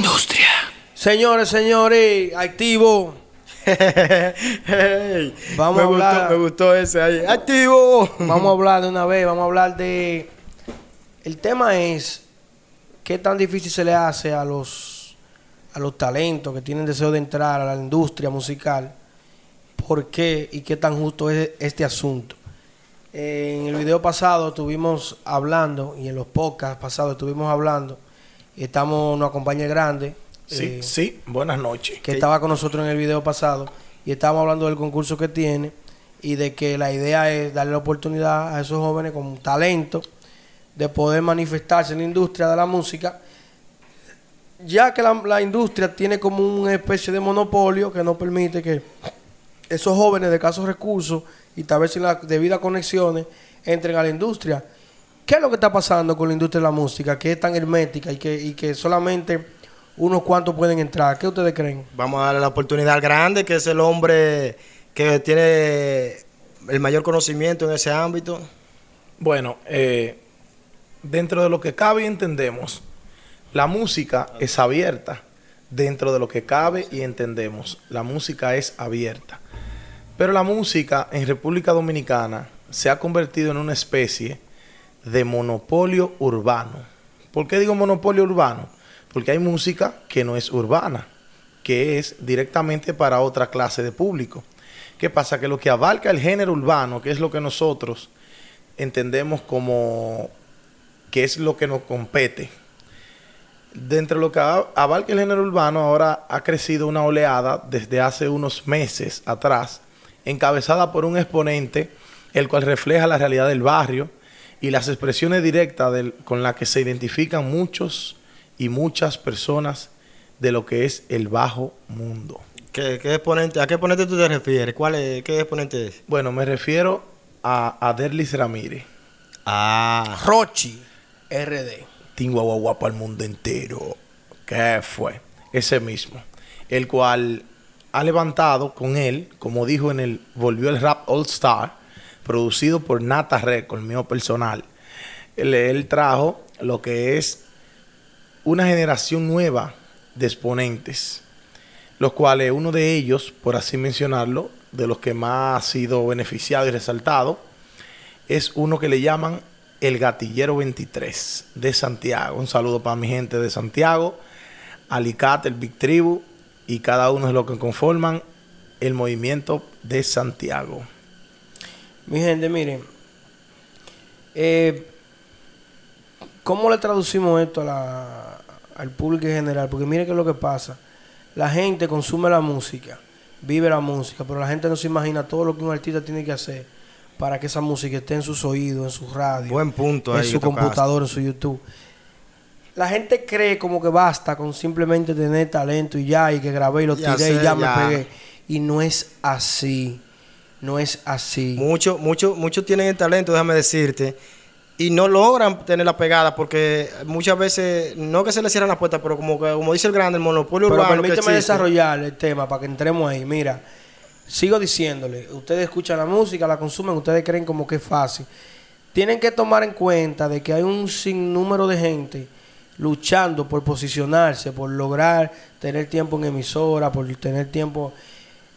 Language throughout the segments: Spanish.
industria. Señores, señores, activo. Hey, Vamos me a hablar. Gustó, me gustó ese ahí. ¡Activo! Vamos a hablar de una vez, vamos a hablar de... El tema es qué tan difícil se le hace a los, a los talentos que tienen deseo de entrar a la industria musical. ¿Por qué y qué tan justo es este asunto? Eh, en el video pasado estuvimos hablando y en los podcasts pasados estuvimos hablando estamos, nos acompaña el grande. Sí, eh, sí, buenas noches. que estaba con nosotros en el video pasado y estábamos hablando del concurso que tiene y de que la idea es darle la oportunidad a esos jóvenes con talento de poder manifestarse en la industria de la música, ya que la, la industria tiene como una especie de monopolio que no permite que esos jóvenes de casos recursos y tal vez sin las debidas conexiones entren a la industria. ¿Qué es lo que está pasando con la industria de la música? Que es tan hermética y que, y que solamente unos cuantos pueden entrar. ¿Qué ustedes creen? Vamos a darle la oportunidad al grande, que es el hombre que tiene el mayor conocimiento en ese ámbito. Bueno, eh, dentro de lo que cabe y entendemos, la música es abierta. Dentro de lo que cabe y entendemos, la música es abierta. Pero la música en República Dominicana se ha convertido en una especie de monopolio urbano. ¿Por qué digo monopolio urbano? Porque hay música que no es urbana, que es directamente para otra clase de público. ¿Qué pasa? Que lo que abarca el género urbano, que es lo que nosotros entendemos como que es lo que nos compete. Dentro de lo que abarca el género urbano, ahora ha crecido una oleada desde hace unos meses atrás, encabezada por un exponente, el cual refleja la realidad del barrio y las expresiones directas del- con las que se identifican muchos y muchas personas de lo que es el bajo mundo. ¿Qué, qué exponente, ¿A qué exponente tú te refieres? ¿Cuál es, ¿Qué exponente es? Bueno, me refiero a, a Derlis Ramírez. Ah, Rochi RD. Tingo guagua para el mundo entero. ¿Qué fue? Ese mismo. El cual ha levantado con él, como dijo en el Volvió el Rap All Star, producido por Nata Record, mío personal. Él, él trajo lo que es una generación nueva de exponentes, los cuales uno de ellos, por así mencionarlo, de los que más ha sido beneficiado y resaltado, es uno que le llaman el Gatillero 23 de Santiago. Un saludo para mi gente de Santiago, Alicate, el Big Tribu y cada uno de los que conforman el movimiento de Santiago. Mi gente, miren. Eh, ¿Cómo le traducimos esto a la- al público en general? Porque miren qué es lo que pasa. La gente consume la música, vive la música, pero la gente no se imagina todo lo que un artista tiene que hacer para que esa música esté en sus oídos, en su radio, buen punto en su computadora, en su YouTube. La gente cree como que basta con simplemente tener talento y ya, y que grabé y lo Ya tiré y sé, ya me ya. pegué. Y no es así. No es así. Muchos mucho, mucho tienen el talento, déjame decirte, y no logran tener la pegada porque muchas veces, no que se les cierran las puertas, pero como, que- como dice el grande, el monopolio Pero urbano permíteme desarrollar el tema para que entremos ahí. Mira, sigo diciéndole, ustedes escuchan la música, la consumen, ustedes creen como que es fácil. Tienen que tomar en cuenta de que hay un sinnúmero de gente luchando por posicionarse, por lograr tener tiempo en emisora, por tener tiempo...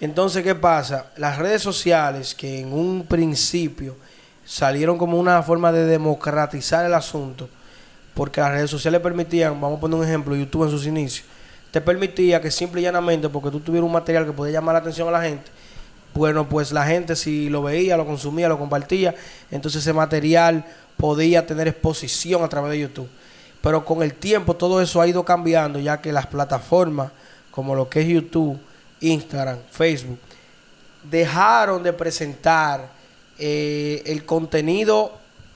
Entonces, ¿qué pasa? Las redes sociales que en un principio salieron como una forma de democratizar el asunto, porque las redes sociales permitían, vamos a poner un ejemplo, YouTube en sus inicios, te permitía que simple y llanamente, porque tú tuvieras un material que podía llamar la atención a la gente, bueno, pues la gente si lo veía, lo consumía, lo compartía, entonces ese material podía tener exposición a través de YouTube. Pero con el tiempo todo eso ha ido cambiando, ya que las plataformas como lo que es YouTube, Instagram, Facebook, dejaron de presentar eh, el contenido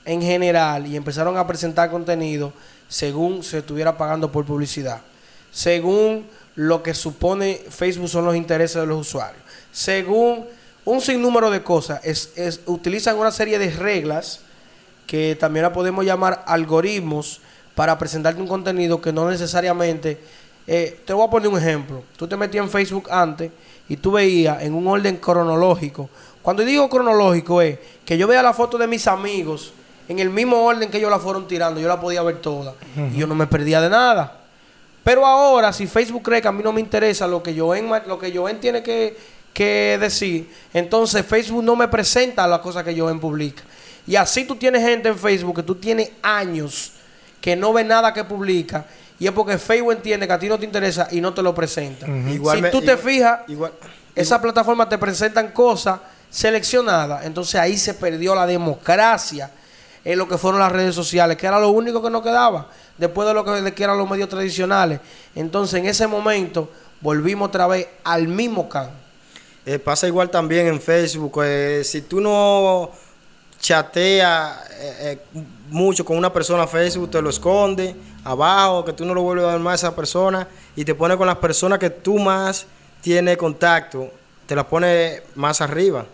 en general y empezaron a presentar contenido según se estuviera pagando por publicidad, según lo que supone Facebook son los intereses de los usuarios, según un sinnúmero de cosas, es, es- utilizan una serie de reglas que también la podemos llamar algoritmos para presentarte un contenido que no necesariamente... eh, te voy a poner un ejemplo. Tú te metías en Facebook antes y tú veías en un orden cronológico. Cuando digo cronológico es que yo veía la foto de mis amigos en el mismo orden que ellos la fueron tirando. Yo la podía ver toda. Y yo no me perdía de nada. Pero ahora, si Facebook cree que a mí no me interesa lo que Joen, lo que Joen tiene que, que decir, entonces Facebook no me presenta las cosas que Joen publica. Y así tú tienes gente en Facebook que tú tienes años que no ve nada que publica. Y es porque Facebook entiende que a ti no te interesa y no te lo presenta. Igual si me- tú te igual- fijas, igual- esas plataformas te presentan cosas seleccionadas. Entonces ahí se perdió la democracia en lo que fueron las redes sociales, que era lo único que nos quedaba después de lo que, de que eran los medios tradicionales. Entonces en ese momento volvimos otra vez al mismo can. Eh, pasa igual también en Facebook. eh, si tú no chateas eh, eh, mucho con una persona Facebook, te lo esconde abajo, que tú no lo vuelves a ver más a esa persona y te pone con las personas que tú más tienes contacto, te las pone más arriba.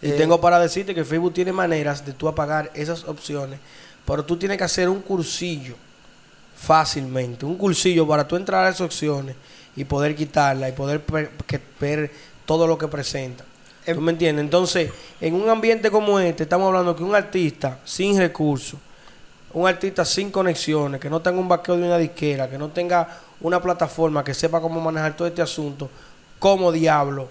Y Eh, tengo para decirte que Facebook tiene maneras de tú apagar esas opciones, pero tú tienes que hacer un cursillo fácilmente, un cursillo para tú entrar a esas opciones y poder quitarla y poder ver todo lo que presenta. ¿Tú me entiendes? Entonces, en un ambiente como este, estamos hablando que un artista sin recursos, un artista sin conexiones, que no tenga un vaqueo de una disquera, que no tenga una plataforma que sepa cómo manejar todo este asunto, ¿cómo diablo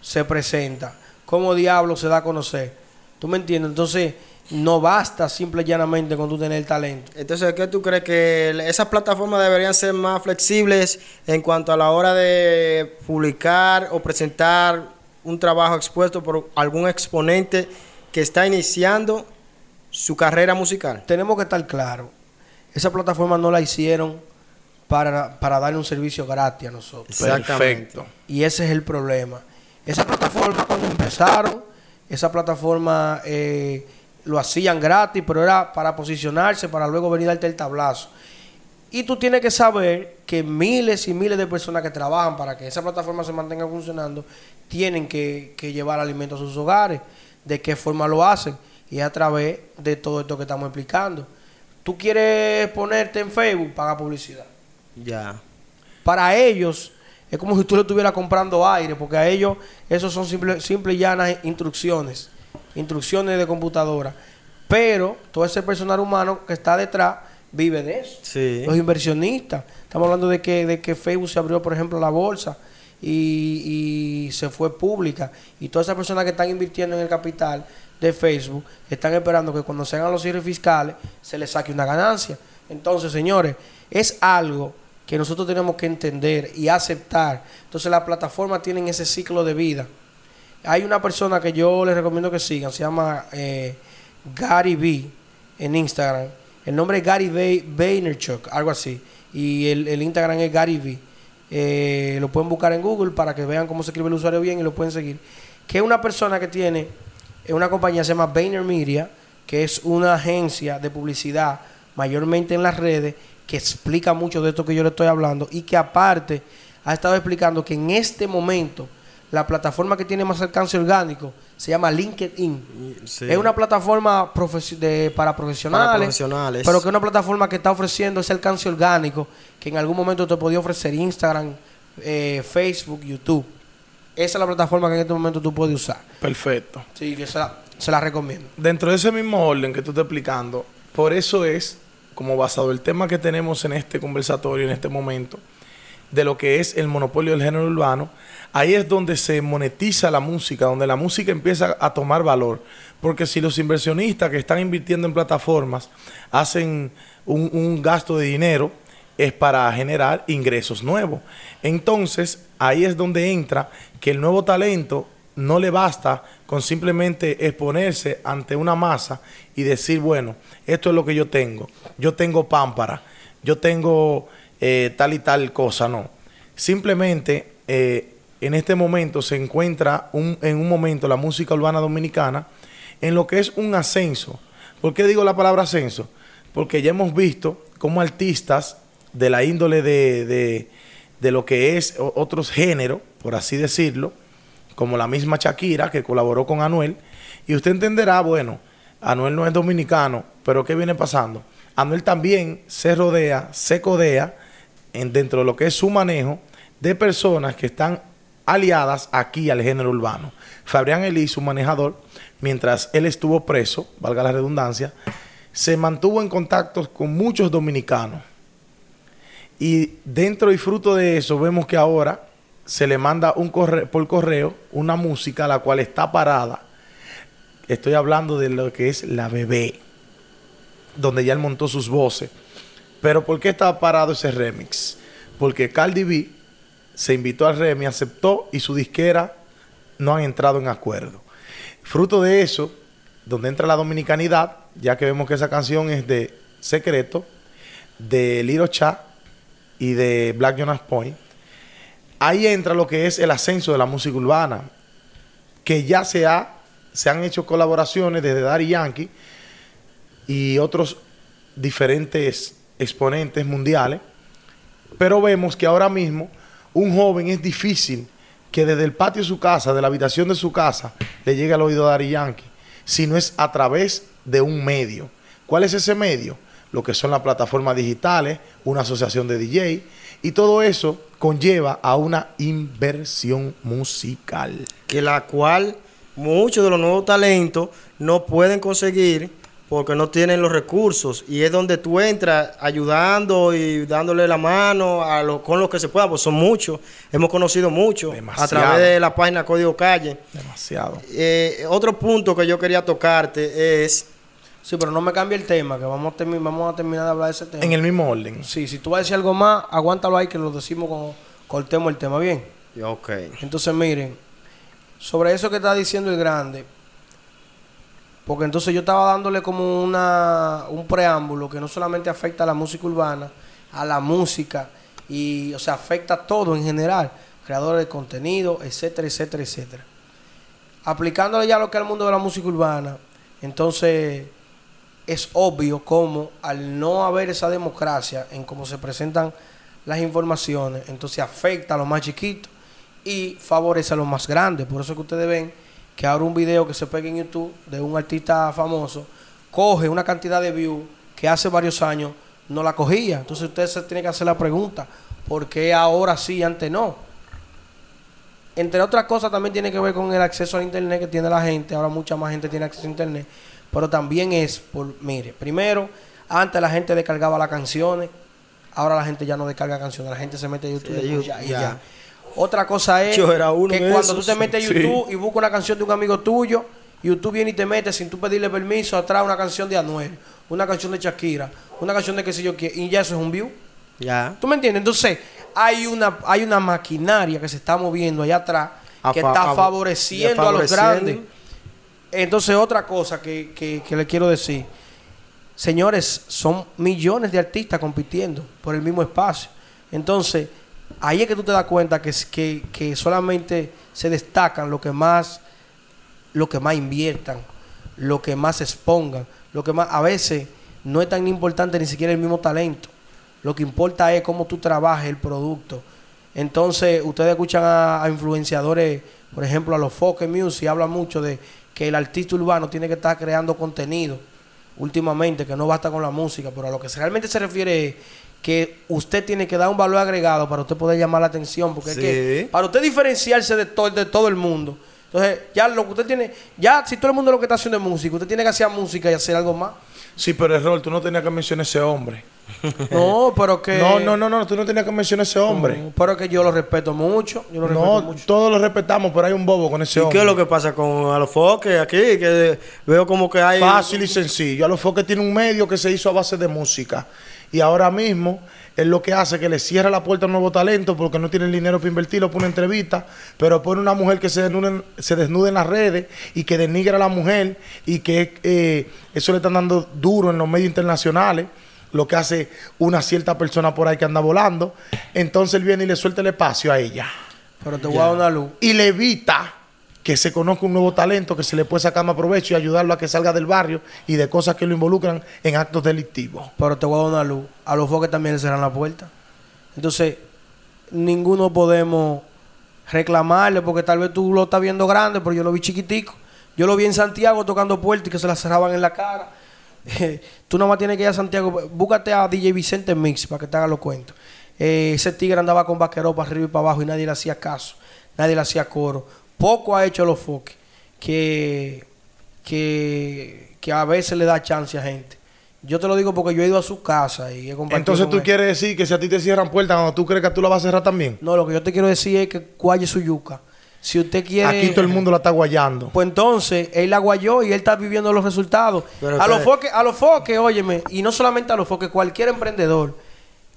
se presenta? ¿Cómo diablo se da a conocer? ¿Tú me entiendes? Entonces, no basta simple y llanamente con tú tener talento. Entonces, ¿qué tú crees que esas plataformas deberían ser más flexibles en cuanto a la hora de publicar o presentar un trabajo expuesto por algún exponente que está iniciando su carrera musical? Tenemos que estar claros. Esa plataforma no la hicieron para, para darle un servicio gratis a nosotros. Exactamente. Perfecto. Y ese es el problema. Esa plataforma cuando empezaron, esa plataforma eh, lo hacían gratis, pero era para posicionarse, para luego venir a darte el tablazo. Y tú tienes que saber que miles y miles de personas que trabajan para que esa plataforma se mantenga funcionando, tienen que, que llevar alimentos a sus hogares. ¿De qué forma lo hacen? Y a través de todo esto que estamos explicando. Tú quieres ponerte en Facebook, paga publicidad Ya. para ellos es como si tú le estuvieras comprando aire, porque a ellos esos son simple, simple y llanas instrucciones, instrucciones de computadora. Pero todo ese personal humano que está detrás vive de eso. Sí. Los inversionistas. Estamos hablando de que, de que Facebook se abrió, por ejemplo, la bolsa y, y se fue pública. Y todas esas personas que están invirtiendo en el capital de Facebook están esperando que cuando se hagan los cierres fiscales se les saque una ganancia. Entonces, señores, es algo que nosotros tenemos que entender y aceptar. Entonces, las plataformas tienen ese ciclo de vida. Hay una persona que yo les recomiendo que sigan, se llama eh, Gary B en Instagram. El nombre es Gary Vay- Vaynerchuk, algo así. Y el, el Instagram es Gary V. Eh, lo pueden buscar en Google para que vean cómo se escribe el usuario bien y lo pueden seguir. Que es una persona que tiene eh, una compañía que se llama Vayner Media, que es una agencia de publicidad mayormente en las redes que explica mucho de esto que yo le estoy hablando y que aparte ha estado explicando que en este momento la plataforma que tiene más alcance orgánico se llama LinkedIn. Sí. Es una plataforma de- para, profesionales, Para profesionales. pero que es una plataforma que está ofreciendo ese alcance orgánico que en algún momento te podía ofrecer Instagram, eh, Facebook, YouTube. Esa es la plataforma que en este momento tú puedes usar. Perfecto. Sí, que se la, se la recomiendo. Dentro de ese mismo orden que tú estás explicando, por eso es, como basado el tema que tenemos en este conversatorio, en este momento, de lo que es el monopolio del género urbano, ahí es donde se monetiza la música, donde la música empieza a tomar valor. Porque si los inversionistas que están invirtiendo en plataformas hacen un, un gasto de dinero, es para generar ingresos nuevos. Entonces, ahí es donde entra que el nuevo talento no le basta con simplemente exponerse ante una masa y decir, bueno, esto es lo que yo tengo. Yo tengo pámpara, yo tengo eh, tal y tal cosa, no. Simplemente eh, en este momento se encuentra un- en un momento la música urbana dominicana en lo que es un ascenso. ¿Por qué digo la palabra ascenso? Porque ya hemos visto cómo artistas de la índole de, de- de lo que es otros géneros, por así decirlo, como la misma Shakira que colaboró con Anuel, y usted entenderá, bueno, Anuel no es dominicano, pero ¿qué viene pasando? Anuel también se rodea, se codea en, dentro de lo que es su manejo de personas que están aliadas aquí al género urbano. Fabrián Elí, su manejador, mientras él estuvo preso, valga la redundancia, se mantuvo en contacto con muchos dominicanos Y dentro y fruto de eso vemos que ahora se le manda un corre- por correo una música la cual está parada. Estoy hablando de lo que es la bebé, donde ya él montó sus voces. Pero ¿por qué estaba parado ese remix? Porque Cardi B se invitó al remix, aceptó y su disquera no han entrado en acuerdo. Fruto de eso, donde entra la dominicanidad, ya que vemos que esa canción es de Secreto, de Liro Cha y de Black Jonas Point, ahí entra lo que es el ascenso de la música urbana, que ya se, ha, se han hecho colaboraciones desde Daddy Yankee y otros diferentes exponentes mundiales, pero vemos que ahora mismo un joven es difícil que desde el patio de su casa, de la habitación de su casa, le llegue al oído de Daddy Yankee, si no es a través de un medio. ¿Cuál es ese medio? Lo que son las plataformas digitales, una asociación de DJ, y todo eso conlleva a una inversión musical. que la cual muchos de los nuevos talentos no pueden conseguir porque no tienen los recursos y es donde tú entras ayudando y dándole la mano a lo, con lo que se pueda, pues son muchos, hemos conocido muchos a través de la página Código Calle. Demasiado. Eh, otro punto que yo quería tocarte es, Sí, pero no me cambie el tema, que vamos a, termi- vamos a terminar de hablar de ese tema. En el mismo orden. Sí, si tú vas a decir algo más, aguántalo ahí que lo decimos cuando cortemos el tema. Bien. ok, Entonces, miren, sobre eso que está diciendo el grande, porque entonces yo estaba dándole como una, un preámbulo que no solamente afecta a la música urbana, a la música, y, o sea, afecta a todo en general, creadores de contenido, etcétera, etcétera, etcétera. Aplicándole ya lo que es el mundo de la música urbana, entonces es obvio como al no haber esa democracia en cómo se presentan las informaciones, entonces afecta a los más chiquitos y favorece a los más grandes. Por eso que ustedes ven que ahora un video que se pega en YouTube de un artista famoso coge una cantidad de views que hace varios años no la cogía. Entonces usted se tiene que hacer la pregunta, ¿por qué ahora sí y antes no? Entre otras cosas también tiene que ver con el acceso al internet que tiene la gente. Ahora mucha más gente tiene acceso a internet. Pero también es por, mire, primero, antes la gente descargaba las canciones. Ahora la gente ya no descarga canciones. La gente se mete a YouTube Sí, y escucha y ya. ya. Otra cosa es Yo era uno que cuando esos. tú te metes a Sí. YouTube y buscas una canción de un amigo tuyo, YouTube viene y te mete sin tú pedirle permiso atrás una canción de Anuel, una canción de Shakira, una canción de que sé yo qué, y ya eso es un view. ya. ¿Tú me entiendes? Entonces, hay una, hay una maquinaria que se está moviendo allá atrás A que está favoreciendo a los grandes. Entonces, otra cosa que, que- que le quiero decir. Señores, son millones de artistas compitiendo por el mismo espacio. Entonces, ahí es que tú te das cuenta que, que, que solamente se destacan lo que más, lo que más inviertan, lo que más expongan, lo que más, a veces no es tan importante ni siquiera el mismo talento. Lo que importa es cómo tú trabajes el producto. Entonces, ustedes escuchan a, a influenciadores, por ejemplo, a los Focus Music, hablan mucho de que el artista urbano tiene que estar creando contenido últimamente, que no basta con la música, pero a lo que se- realmente se refiere es que usted tiene que dar un valor agregado para usted poder llamar la atención, porque es Sí. que para usted diferenciarse de, todo de todo el mundo. Entonces, ya lo que usted tiene, ya si todo el mundo lo que está haciendo es música, usted tiene que hacer música y hacer algo más. Sí, pero error, tú no tenías que mencionar ese hombre. No, pero que No, no, no, no, tú no tenías que mencionar ese hombre. No, pero que yo lo respeto mucho, yo lo respeto No, mucho. todos lo respetamos, pero hay un bobo con ese ¿Y hombre. qué es lo que pasa con Alofoque aquí? Que veo como que hay... Fácil y sencillo. A los que tiene un medio que se hizo a base de música. Y ahora mismo es lo que hace que le cierra la puerta a un nuevo talento porque no tienen dinero para invertirlo por una entrevista, pero pone una mujer que se desnude, en- se desnude en las redes y que denigra a la mujer y que eh, eso le están dando duro en los medios internacionales, lo que hace una cierta persona por ahí que anda volando. Entonces él viene y le suelta el espacio a ella Pero te voy a dar una luz. y le evita que se conozca un nuevo talento que se le puede sacar más provecho y ayudarlo a que salga del barrio y de cosas que lo involucran en actos delictivos. Pero te voy a dar una luz. A los foques también le cerran la puerta. Entonces, ninguno podemos reclamarle porque tal vez tú lo estás viendo grande, pero yo lo vi chiquitico. Yo lo vi en Santiago tocando puertas y que se la cerraban en la cara. tú nomás tienes que ir a Santiago. Búscate a DJ Vicente Mix para que te haga los cuentos. Eh, ese tigre andaba con vaquero para arriba y para abajo y nadie le hacía caso. Nadie le hacía coro. Poco ha hecho los foques que, que, que a veces le da chance a gente. Yo te lo digo porque yo he ido a su casa y he compartido Entonces con tú él. quieres decir que si a ti te cierran puertas, cuando tú crees que tú la vas a cerrar también. No, lo que yo te quiero decir es que cualle su yuca. Si usted quiere... Aquí todo el mundo la está guayando. Pues entonces, él la guayó y él está viviendo los resultados. Pero a los que- foques, a los foques, óyeme, y no solamente a los foques, cualquier emprendedor,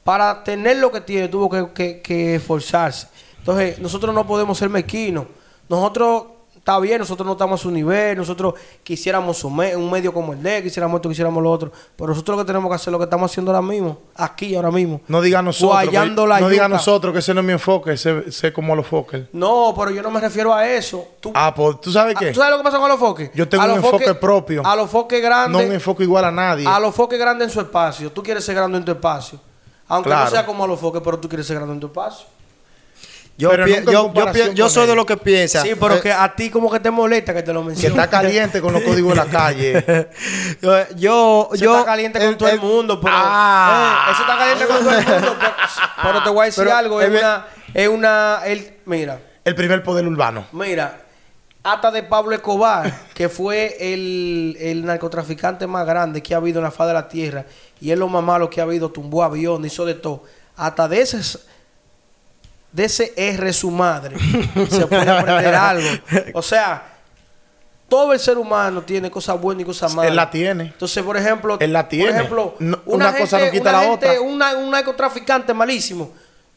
para tener lo que tiene, tuvo que, que- que esforzarse. Entonces, nosotros no podemos ser mezquinos. Nosotros, está bien, nosotros no estamos a su nivel, nosotros quisiéramos un, me- un medio como el de, quisiéramos esto, quisiéramos lo otro. Pero nosotros lo que tenemos que hacer es lo que estamos haciendo ahora mismo, aquí, ahora mismo. No diga nosotros. que- no diga nosotros que ese no es mi enfoque, sé, sé como los foques. No, pero yo no me refiero a eso. Tú, Ah, pues tú sabes Ah, qué. ¿Tú sabes lo que pasa con los foques? Yo tengo A un enfoque propio. A los foques grandes. No un enfoque igual a nadie. A los foques grandes en su espacio. Tú quieres ser grande en tu espacio. Aunque Claro. no sea como a los foques, pero tú quieres ser grande en tu espacio. Yo, yo, yo, soy de los que piensa. sí, pero eh, que a ti como que te molesta que te lo que menciono. está caliente con los códigos de la calle. yo, yo, Eso yo- está caliente con el- todo el, el- mundo, pero Ah. eh, eso está caliente con todo el mundo. Pero, pero te voy a decir Pero, algo, es eh, una, es una, el, mira, El primer poder urbano. Mira, hasta de Pablo Escobar, que fue el, el narcotraficante más grande que ha habido en la faz de la tierra, y es lo más malo que ha habido, tumbó aviones, hizo de todo. Hasta de ese, de ese R su madre se puede aprender algo. O sea, todo el ser humano tiene cosas buenas y cosas malas. Él la tiene. Entonces, por ejemplo, Él la tiene. Por ejemplo, No- una cosa no quita una la gente- otra. una- un narcotraficante malísimo.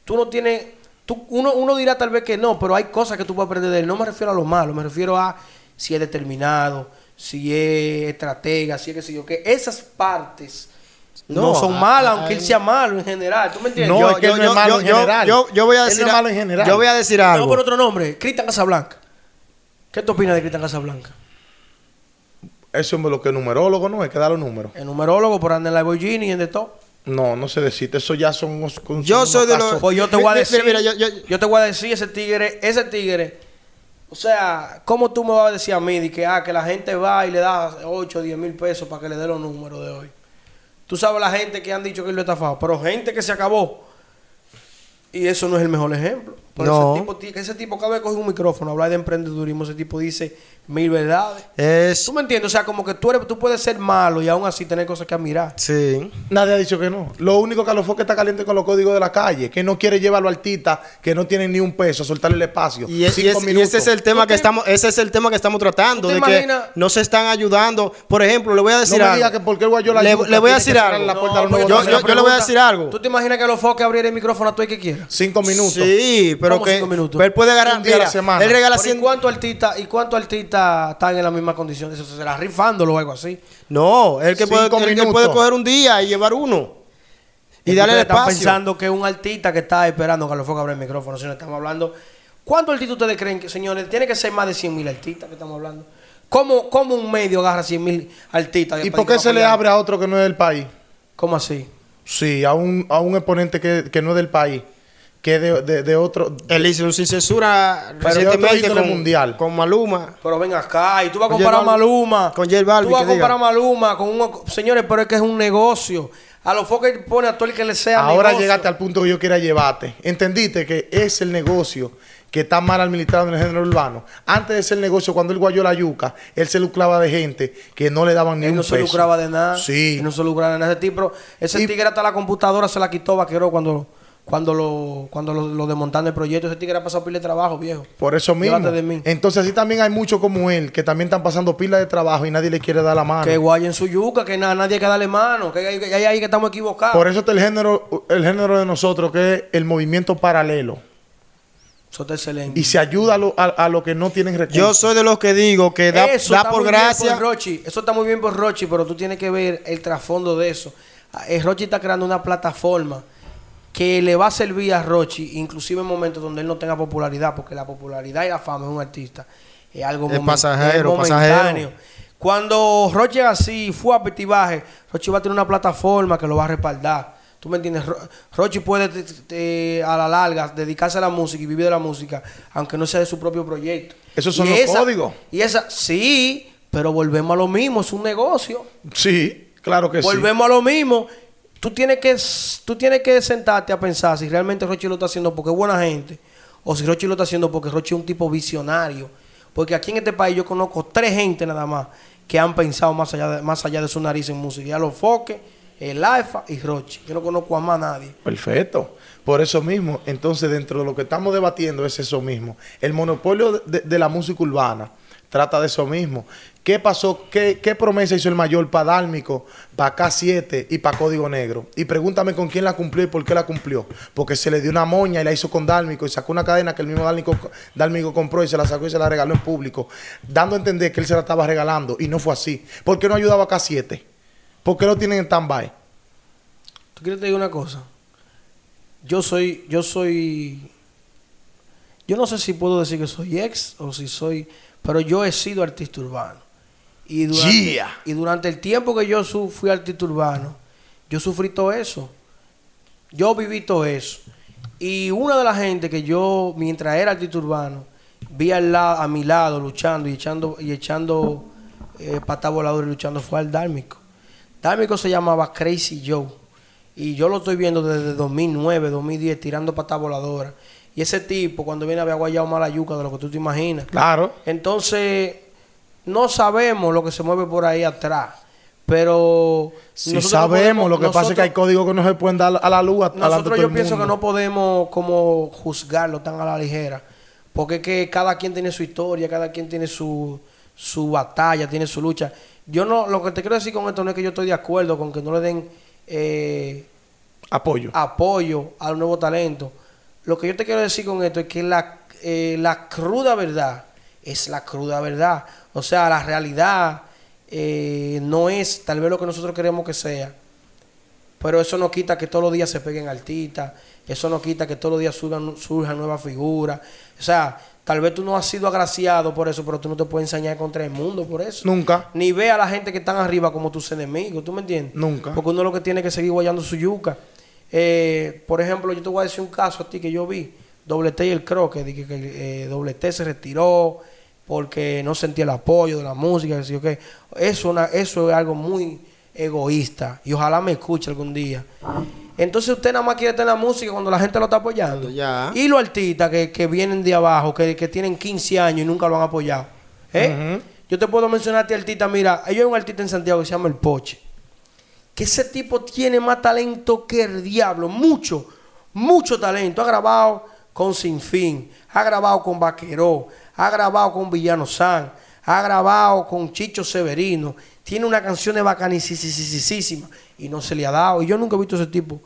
Tú no tienes. Tú, uno, uno dirá tal vez que no, pero hay cosas que tú puedes aprender de él. No me refiero a lo malo, me refiero a si es determinado, si es estratega, si es que sé yo qué. Esas partes no, No, son malas, aunque él sea malo en general. ¿Tú me entiendes? No, yo- es que él yo- no es yo- malo en yo- general. Yo, yo voy a Él decir no es malo en general. Yo voy a decir Vamos algo. por otro nombre, Cristian Casablanca. ¿Qué tú opinas de Cristian Casablanca? Eso es lo que es numerólogo, ¿no? Hay que dar los números. El numerólogo por andar en la Lamborghini y en de todo. No, no se decide. Eso ya son unos- son Yo unos soy de los- Pues yo te voy a Mira, decir, mira, yo- yo- yo te voy a decir ese tigre, ese tigre, o sea, ¿cómo tú me vas a decir a mí de que, ah, que la gente va y le da 8 o 10 mil pesos para que le dé los números de hoy? Tú sabes la gente que han dicho que lo estafado, pero gente que se acabó. Y eso no es el mejor ejemplo. Pero No. ese, tipo, ti- ese tipo cada vez coge un micrófono, habla de emprendedurismo, ese tipo dice mil verdades. Es. ¿Tú me entiendes? O sea, como que tú, eres, tú puedes ser malo y aún así tener cosas que admirar. Sí. Nadie ha dicho que no. Lo único que a los foques está caliente con los códigos de la calle, que no quiere llevarlo al tita, que no tiene ni un peso, soltarle el espacio. Y, es- y Cinco es- y minutos. ese es el tema ¿Tú que te- estamos, ese es el tema que estamos tratando, ¿Tú te de que no se están ayudando. Por ejemplo, le voy a decir no me algo. diga que porque la le, voy a que decir algo. la puerta a los No, nuevos yo- yo- yo le voy a decir algo. ¿Tú te imaginas que los foques abrieran el micrófono a tú y que quieras? Cinco minutos. Sí, pero ¿Cómo que cinco minutos? él puede ganar. Un día a la semana. Él regala Pero ¿Y 100. cuántos artistas, y cuántos artistas están en la misma condición? Eso se será rifándolo o algo así. No, él que puede, Cinco él que puede coger un día y llevar uno. Y darle el ustedes están espacio. pensando que es un artista que está esperando que los foques abra el micrófono. Señores, estamos hablando. ¿Cuántos artistas ustedes creen que, señores? Tiene que ser más de 100 mil artistas que estamos hablando. ¿Cómo, cómo un medio agarra 100 mil artistas? ¿Y por qué se le abre a otro que no es del país? ¿Cómo así? Sí, a un, a un exponente que, que no es del país, que de, de, de otro. Él hizo un sin censura Pero recientemente con, mundial. con Maluma. Pero ven acá, y tú vas a Con comparar a Maluma. con J Balvin, Tú vas a comparar a Maluma con un. Señores, pero es que es un negocio. A los foques pone a todo el que le sea Ahora negocio. llegaste al punto que yo quería llevarte. ¿Entendiste que es el negocio que está mal administrado en el género urbano? Antes de ser negocio, cuando él guayó la yuca, él se lucraba de gente que no le daban ni Él un no se peso. lucraba de nada. Sí. Él no se lucraba de nada. Ese tipo, ese Y- tigre hasta la computadora se la quitó vaquero cuando, cuando lo, cuando lo, lo desmontaron del proyecto. Ese tigre ha pasado pila de trabajo, viejo. Por eso mismo. De mí. Entonces, así también hay muchos como él que también están pasando pila de trabajo y nadie le quiere dar la mano. Que guayen su yuca, que na- nadie hay que darle mano. Que hay, que hay ahí que estamos equivocados. Por eso está el género, el género de nosotros, que es el movimiento paralelo. Eso está excelente. Y se ayuda a lo, a, a lo que no tienen recursos. Yo soy de los que digo que da, eso da está por muy bien gracia. por Rochi. Eso está muy bien por Rochi, pero tú tienes que ver el trasfondo de eso. Eh, Rochi está creando una plataforma que le va a servir a Rochi, inclusive en momentos donde él no tenga popularidad, porque la popularidad y la fama de un artista es algo Es pasajero, es pasajero. Cuando Rochi así fue a petibaje, Rochi va a tener una plataforma que lo va a respaldar. ¿Tú me entiendes? Ro- Rochi puede te- te- a la larga dedicarse a la música y vivir de la música, aunque no sea de su propio proyecto. Esos son Y los esa- códigos. Y esa, sí, pero volvemos a lo mismo, es un negocio. Sí, claro que sí. volvemos a lo mismo. Tú tienes, que, tú tienes que sentarte a pensar si realmente Rochi lo está haciendo porque es buena gente o si Rochi lo está haciendo porque Rochi es un tipo visionario. Porque aquí en este país yo conozco tres gente nada más que han pensado más allá de, más allá de su nariz en música. Ya los Foque, el Alfa y Roche. Yo no conozco a más nadie. Perfecto. Por eso mismo, entonces dentro de lo que estamos debatiendo es eso mismo. El monopolio de la música urbana trata de eso mismo. ¿Qué pasó? ¿Qué, promesa hizo el mayor para Dálmico, para K7 y para Código Negro? Y pregúntame con quién la cumplió y por qué la cumplió. Porque se le dio una moña y la hizo con Dálmico y sacó una cadena que el mismo Dálmico, Dálmico compró y se la sacó y se la regaló en público, dando a entender que él se la estaba regalando y no fue así. ¿Por qué no ayudaba a K7? ¿Por qué lo tienen en stand-by? ¿Tú quieres te diga una cosa? Yo soy, yo soy, yo no sé si puedo decir que soy ex o si soy, pero yo he sido artista urbano. Y durante, Yeah. y durante el tiempo que yo su- fui artista urbano, yo sufrí todo eso. Yo viví todo eso. Y una de las gente que yo, mientras era artista urbano, vi al la- a mi lado luchando y echando, y echando eh, pata voladora y luchando fue al Dármico. Dármico se llamaba Crazy Joe. Y yo lo estoy viendo desde 2009, 2010, tirando pata voladora. Y ese tipo, cuando viene a ver guayado mala yuca de lo que tú te imaginas. Claro. Entonces, no sabemos lo que se mueve por ahí atrás. Pero. Si sabemos, podemos- lo que pasa es que hay códigos que no se pueden dar a la luz. a- nosotros todo yo el pienso que no podemos como juzgarlo tan a la ligera. Porque es que cada quien tiene su historia, cada quien tiene su, su batalla, tiene su lucha. Yo no, lo que te quiero decir con esto no es que yo estoy de acuerdo con que no le den eh, Apoyo. apoyo al nuevo talento. Lo que yo te quiero decir con esto es que la, eh, la cruda verdad es la cruda verdad. O sea, la realidad eh, no es tal vez lo que nosotros queremos que sea. Pero eso no quita que todos los días se peguen artistas. Eso no quita que todos los días surjan, surjan nuevas figuras. O sea, tal vez tú no has sido agraciado por eso, pero tú no te puedes ensañar contra el mundo por eso. Nunca. Ni ve a la gente que están arriba como tus enemigos, ¿tú me entiendes? Nunca. Porque uno lo que tiene que seguir guayando su yuca. Eh, por ejemplo, yo te voy a decir un caso a ti que yo vi. Doble T y el Croque, que, que, eh, Doble T se retiró porque no sentía el apoyo de la música. que. Eso, una- eso es algo muy egoísta y ojalá me escuche algún día. Entonces usted nada más quiere tener la música cuando la gente lo está apoyando. Ya. Y los artistas que, que vienen de abajo, que, que tienen 15 años y nunca lo han apoyado. ¿Eh? Yo te puedo mencionarte artistas, mira, hay un artista en Santiago que se llama El Poche. Que ese tipo tiene más talento que el diablo, mucho, mucho talento. Ha grabado con Sinfín, ha grabado con Vaqueró, ha grabado con Villano San, ha grabado con Chicho Severino. Tiene una canción de bacanísima y no se le ha dado. Y yo nunca he visto a ese tipo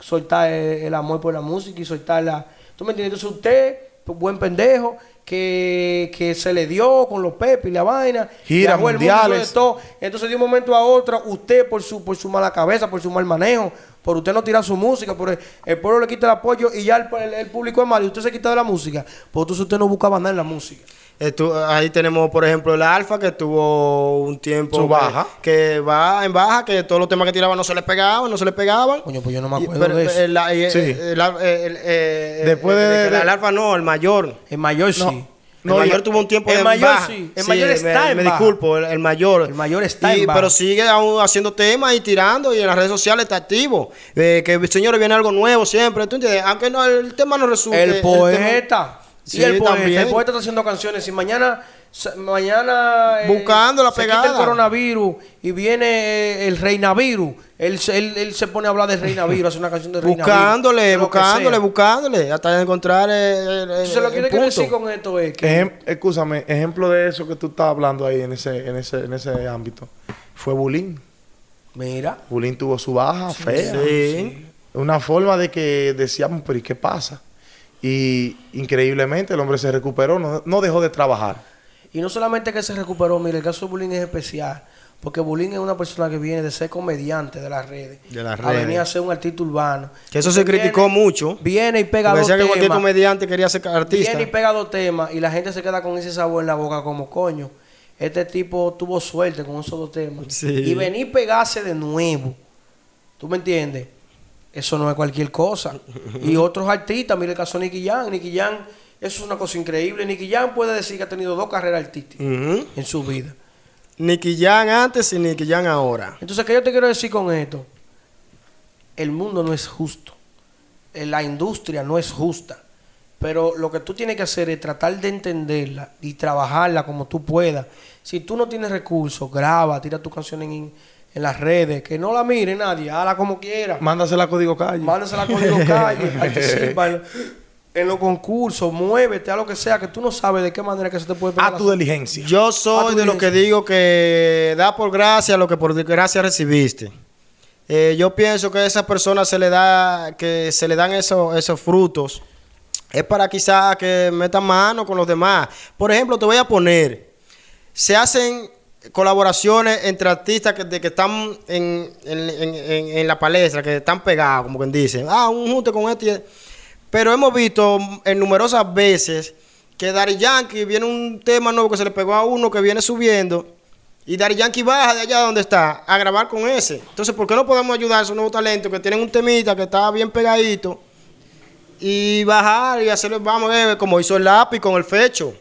soltar el, el amor por la música y soltar la... ¿Tú me entiendes? Entonces usted, pues, buen pendejo, que, que se le dio con los pepes y la vaina. Giras viajó el mundo, mundiales. de todo. Entonces de un momento a otro, usted por su, por su mala cabeza, por su mal manejo, por usted no tirar su música, por el, el pueblo le quita el apoyo y ya el, el- el público es malo y usted se quita de la música, pues entonces usted no buscaba nada en la música. Estu- ahí tenemos, por ejemplo, el Alfa, que tuvo un tiempo Su que- baja. Que, va en baja, que todos los temas que tiraba no se le pegaban, no se le pegaban. Coño, pues yo no me Y- acuerdo pero de eso. El, el- el- Después de- el- de- el Alfa no, el mayor. El mayor sí. No. El mayor tuvo un tiempo el de mayor baja. sí, el mayor está me, en me baja. disculpo, el, el mayor. El mayor está Y- en baja. Pero sigue aún haciendo temas y tirando y en las redes sociales está activo. Eh, que señores viene algo nuevo siempre. ¿Tú entiendes? Aunque no, el tema no resulte. El tema- poeta. Sí, y el poeta. también. El poeta está haciendo canciones. Y mañana, mañana eh, Buscando la se pegada. quita el coronavirus y viene eh, el reinavirus. Él, se- él, él se pone a hablar del reinavirus, hace una canción de reinavirus. Buscándole, buscándole, buscándole, hasta encontrar el, el- Entonces, lo que quiero decir con esto es que. Ejem- escúchame, ejemplo de eso que tú estás hablando ahí en ese, en ese, en ese ámbito. Fue Bulín. Mira. Bulín tuvo su baja fea. Sí. Una forma de que decíamos, pero ¿y qué pasa? Y increíblemente el hombre se recuperó, no, no dejó de trabajar. Y no solamente que se recuperó, mira, el caso de Bulín es especial. Porque Bulín es una persona que viene de ser comediante de las redes. De las A venir redes. a ser un artista urbano. Que eso se criticó viene- mucho. Viene y pega dos decía que cualquier temas. comediante quería ser artista. Viene y pega dos temas y la gente se queda con ese sabor en la boca como coño. Este tipo tuvo suerte con esos dos temas. Sí. Y venir y pegarse de nuevo. ¿Tú me entiendes? Eso no es cualquier cosa. y otros artistas, mire el caso de Nicky Jam. Nicky Jam, eso es una cosa increíble. Nicky Jam puede decir que ha tenido dos carreras artísticas en su vida. Nicky Jam antes y Nicky Jam ahora. Entonces, ¿qué yo te quiero decir con esto? El mundo no es justo. Eh, La industria no es justa. Pero lo que tú tienes que hacer es tratar de entenderla y trabajarla como tú puedas. Si tú no tienes recursos, graba, tira tu canción en, en las redes, que no la mire nadie, hazla como quiera. Mándasela a Código Calle. Mándasela a Código Calle, participa en, en los concursos, muévete a lo que sea, que tú no sabes de qué manera que se te puede pegar A tu diligencia. Yo soy de los dices. que digo que da por gracia lo que por gracia recibiste. Eh, yo pienso que a esa persona se le da, que se le dan esos, esos frutos. Es para quizás que metan mano con los demás. Por ejemplo, te voy a poner. Se hacen colaboraciones entre artistas que, de que están en, en- en- la palestra, que están pegados, como quien dice. Ah, un junte con este. Pero hemos visto en numerosas veces que Dari Yankee viene un tema nuevo que se le pegó a uno que viene subiendo y Dari Yankee baja de allá donde está a grabar con ese. Entonces, ¿por qué no podemos ayudar a esos nuevos talentos que tienen un temita que está bien pegadito y bajar y hacerlo, vamos ver, como hizo el lápiz con el fecho?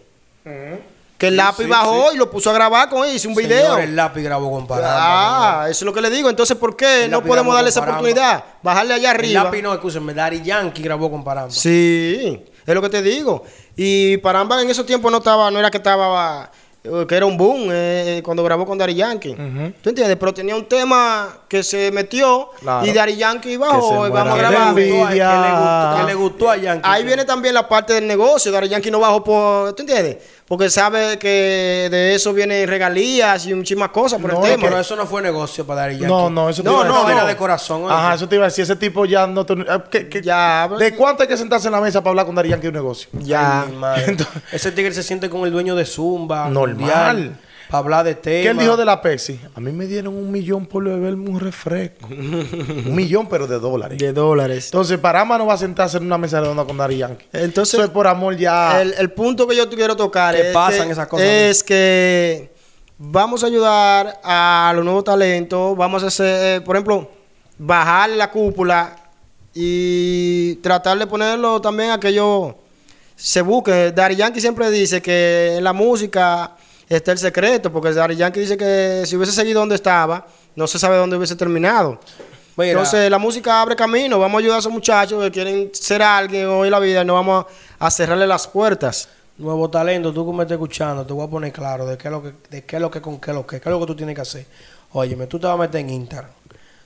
Que el lápiz bajó y lo puso a grabar con él, hizo un video. Señor, el lápiz grabó con Paramba. Ah, eso es lo que le digo. Entonces, ¿por qué El no podemos darle esa oportunidad? Bajarle allá El arriba. lápiz no, escúchame, Daddy Yankee grabó con Paramba. Sí, es lo que te digo. Y Paramba en esos tiempos no estaba, no era que estaba, eh, que era un boom eh, cuando grabó con Dari Yankee. ¿Tú entiendes? Pero tenía un tema que se metió Claro. y Dari Yankee bajó y vamos a grabar. envidia. Que le gustó, que le gustó a Yankee. Ahí viene también la parte del negocio. Dari Yankee no bajó por, ¿tú entiendes? Porque sabe que de eso vienen regalías y muchísimas cosas por No, el tema. Pero eso no fue negocio para Daddy Yankee. No, no, eso te No, iba a no, era de corazón, oye. Ajá, eso te iba a decir. Ese tipo ya no. te- eh, ¿qué- qué- Ya, ¿De cuánto hay que sentarse en la mesa para hablar con Dari Yankee de un negocio? Ya. Ay, mi madre. Entonces- Ese tigre se siente con el dueño de Zumba. Normal. Mundial, Para hablar de temas. ¿Qué él dijo de la Pepsi? A mí me dieron un millón por beberme un refresco. un millón, pero de dólares. De dólares. Entonces, Parama no va a sentarse en una mesa redonda con Dari Yankee. Entonces- Eso es por amor ya. El, el punto que yo te quiero tocar ¿Qué es, pasan que, esas cosas, es que vamos a ayudar a los nuevos talentos, vamos a hacer, eh, por ejemplo, bajar la cúpula y tratar de ponerlo también a que ellos se busquen. Dari Yankee siempre dice que en la música está el secreto, porque Dari Yankee dice que si hubiese seguido donde estaba, no se sabe dónde hubiese terminado. Mira, Entonces la música abre camino, vamos a ayudar a esos muchachos que quieren ser alguien hoy en la vida y no vamos a, a cerrarle las puertas. nuevo talento, tú que me estás escuchando, te voy a poner claro de qué es lo que, de qué es lo que con qué es lo que, qué es lo que tú tienes que hacer. Óyeme, tú te vas a meter en Instagram.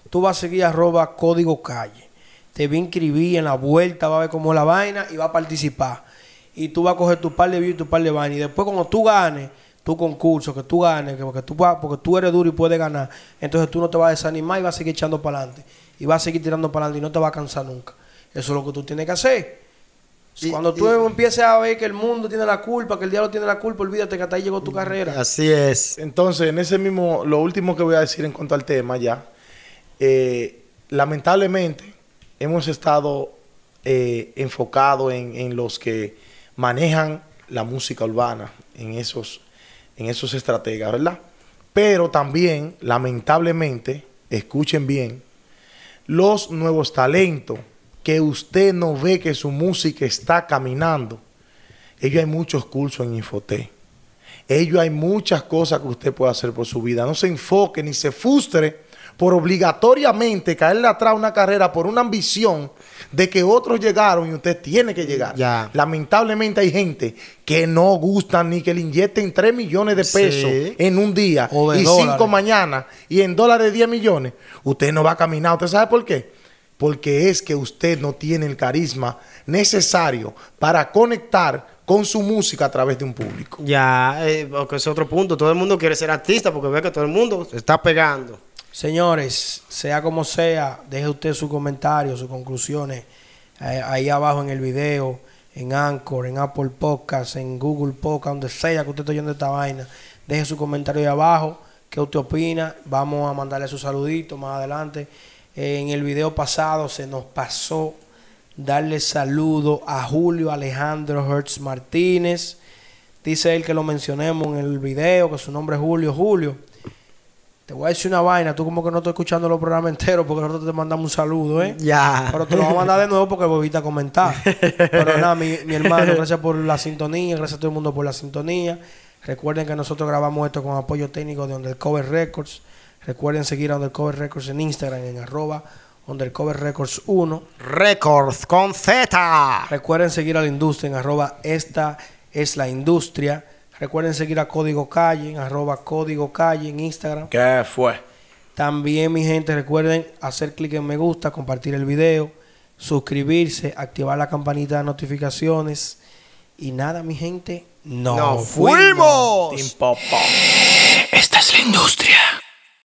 Tú vas a seguir arroba código calle. Te va a inscribir en la vuelta, va a ver cómo es la vaina y va a participar. Y tú vas a coger tu par de views y tu par de vaina. Y después cuando tú ganes tu concurso, que tú ganes, que porque tú, vas- porque tú eres duro y puedes ganar, entonces tú no te vas a desanimar y vas a seguir echando para adelante. Y vas a seguir tirando para adelante y no te vas a cansar nunca. Eso es lo que tú tienes que hacer. Y- Cuando tú y- empieces a ver que el mundo tiene la culpa, que el diablo tiene la culpa, olvídate que hasta ahí llegó tu carrera. Así es. Entonces, en ese mismo, lo último que voy a decir en cuanto al tema ya, eh, lamentablemente hemos estado eh, enfocados en, en los que manejan la música urbana, en esos, en esos estrategas, ¿verdad? Pero también, lamentablemente, escuchen bien, los nuevos talentos que usted no ve que su música está caminando, ellos hay muchos cursos en Infotec. Ellos hay muchas cosas que usted puede hacer por su vida. No se enfoque ni se frustre por obligatoriamente caerle atrás a una carrera por una ambición de que otros llegaron y usted tiene que llegar. Ya. Lamentablemente hay gente que no gustan ni que le inyecten 3 millones de pesos Sí. en un día O de y dólares. 5 mañana y en dólares 10 millones. Usted no va a caminar. ¿Usted sabe por qué? Porque es que usted no tiene el carisma necesario para conectar con su música a través de un público. Ya, eh, porque es otro punto. Todo el mundo quiere ser artista porque ve que todo el mundo se está pegando. Señores, sea como sea, deje usted sus comentarios, sus conclusiones eh, ahí abajo en el video, en Anchor, en Apple Podcasts, en Google Podcast, donde sea que usted esté oyendo esta vaina. Deje su comentario ahí abajo, qué usted opina. Vamos a mandarle su saludito más adelante. Eh, en el video pasado se nos pasó darle saludo a Julio Alejandro Hertz Martínez. Dice él que lo mencionemos en el video, que su nombre es Julio. Julio, te voy a decir una vaina, tú como que no estás escuchando los programas enteros porque nosotros te mandamos un saludo, ¿eh? Ya. Pero te lo voy a mandar de nuevo porque volviste a comentar. Pero nada, mi, mi hermano, gracias por la sintonía, gracias a todo el mundo por la sintonía. Recuerden que nosotros grabamos esto con apoyo técnico de Undercover Records. Recuerden seguir a Undercover Records en Instagram, en arroba Undercover Records 1. Records con Z. Recuerden seguir a la industria en arroba esta es la industria. Recuerden seguir a Código Calle en arroba Código Calle en Instagram. ¿Qué fue? También, mi gente, recuerden hacer clic en me gusta, compartir el video, suscribirse, activar la campanita de notificaciones. Y nada, mi gente, no ¡Nos fuimos! Pop. Esta es la industria.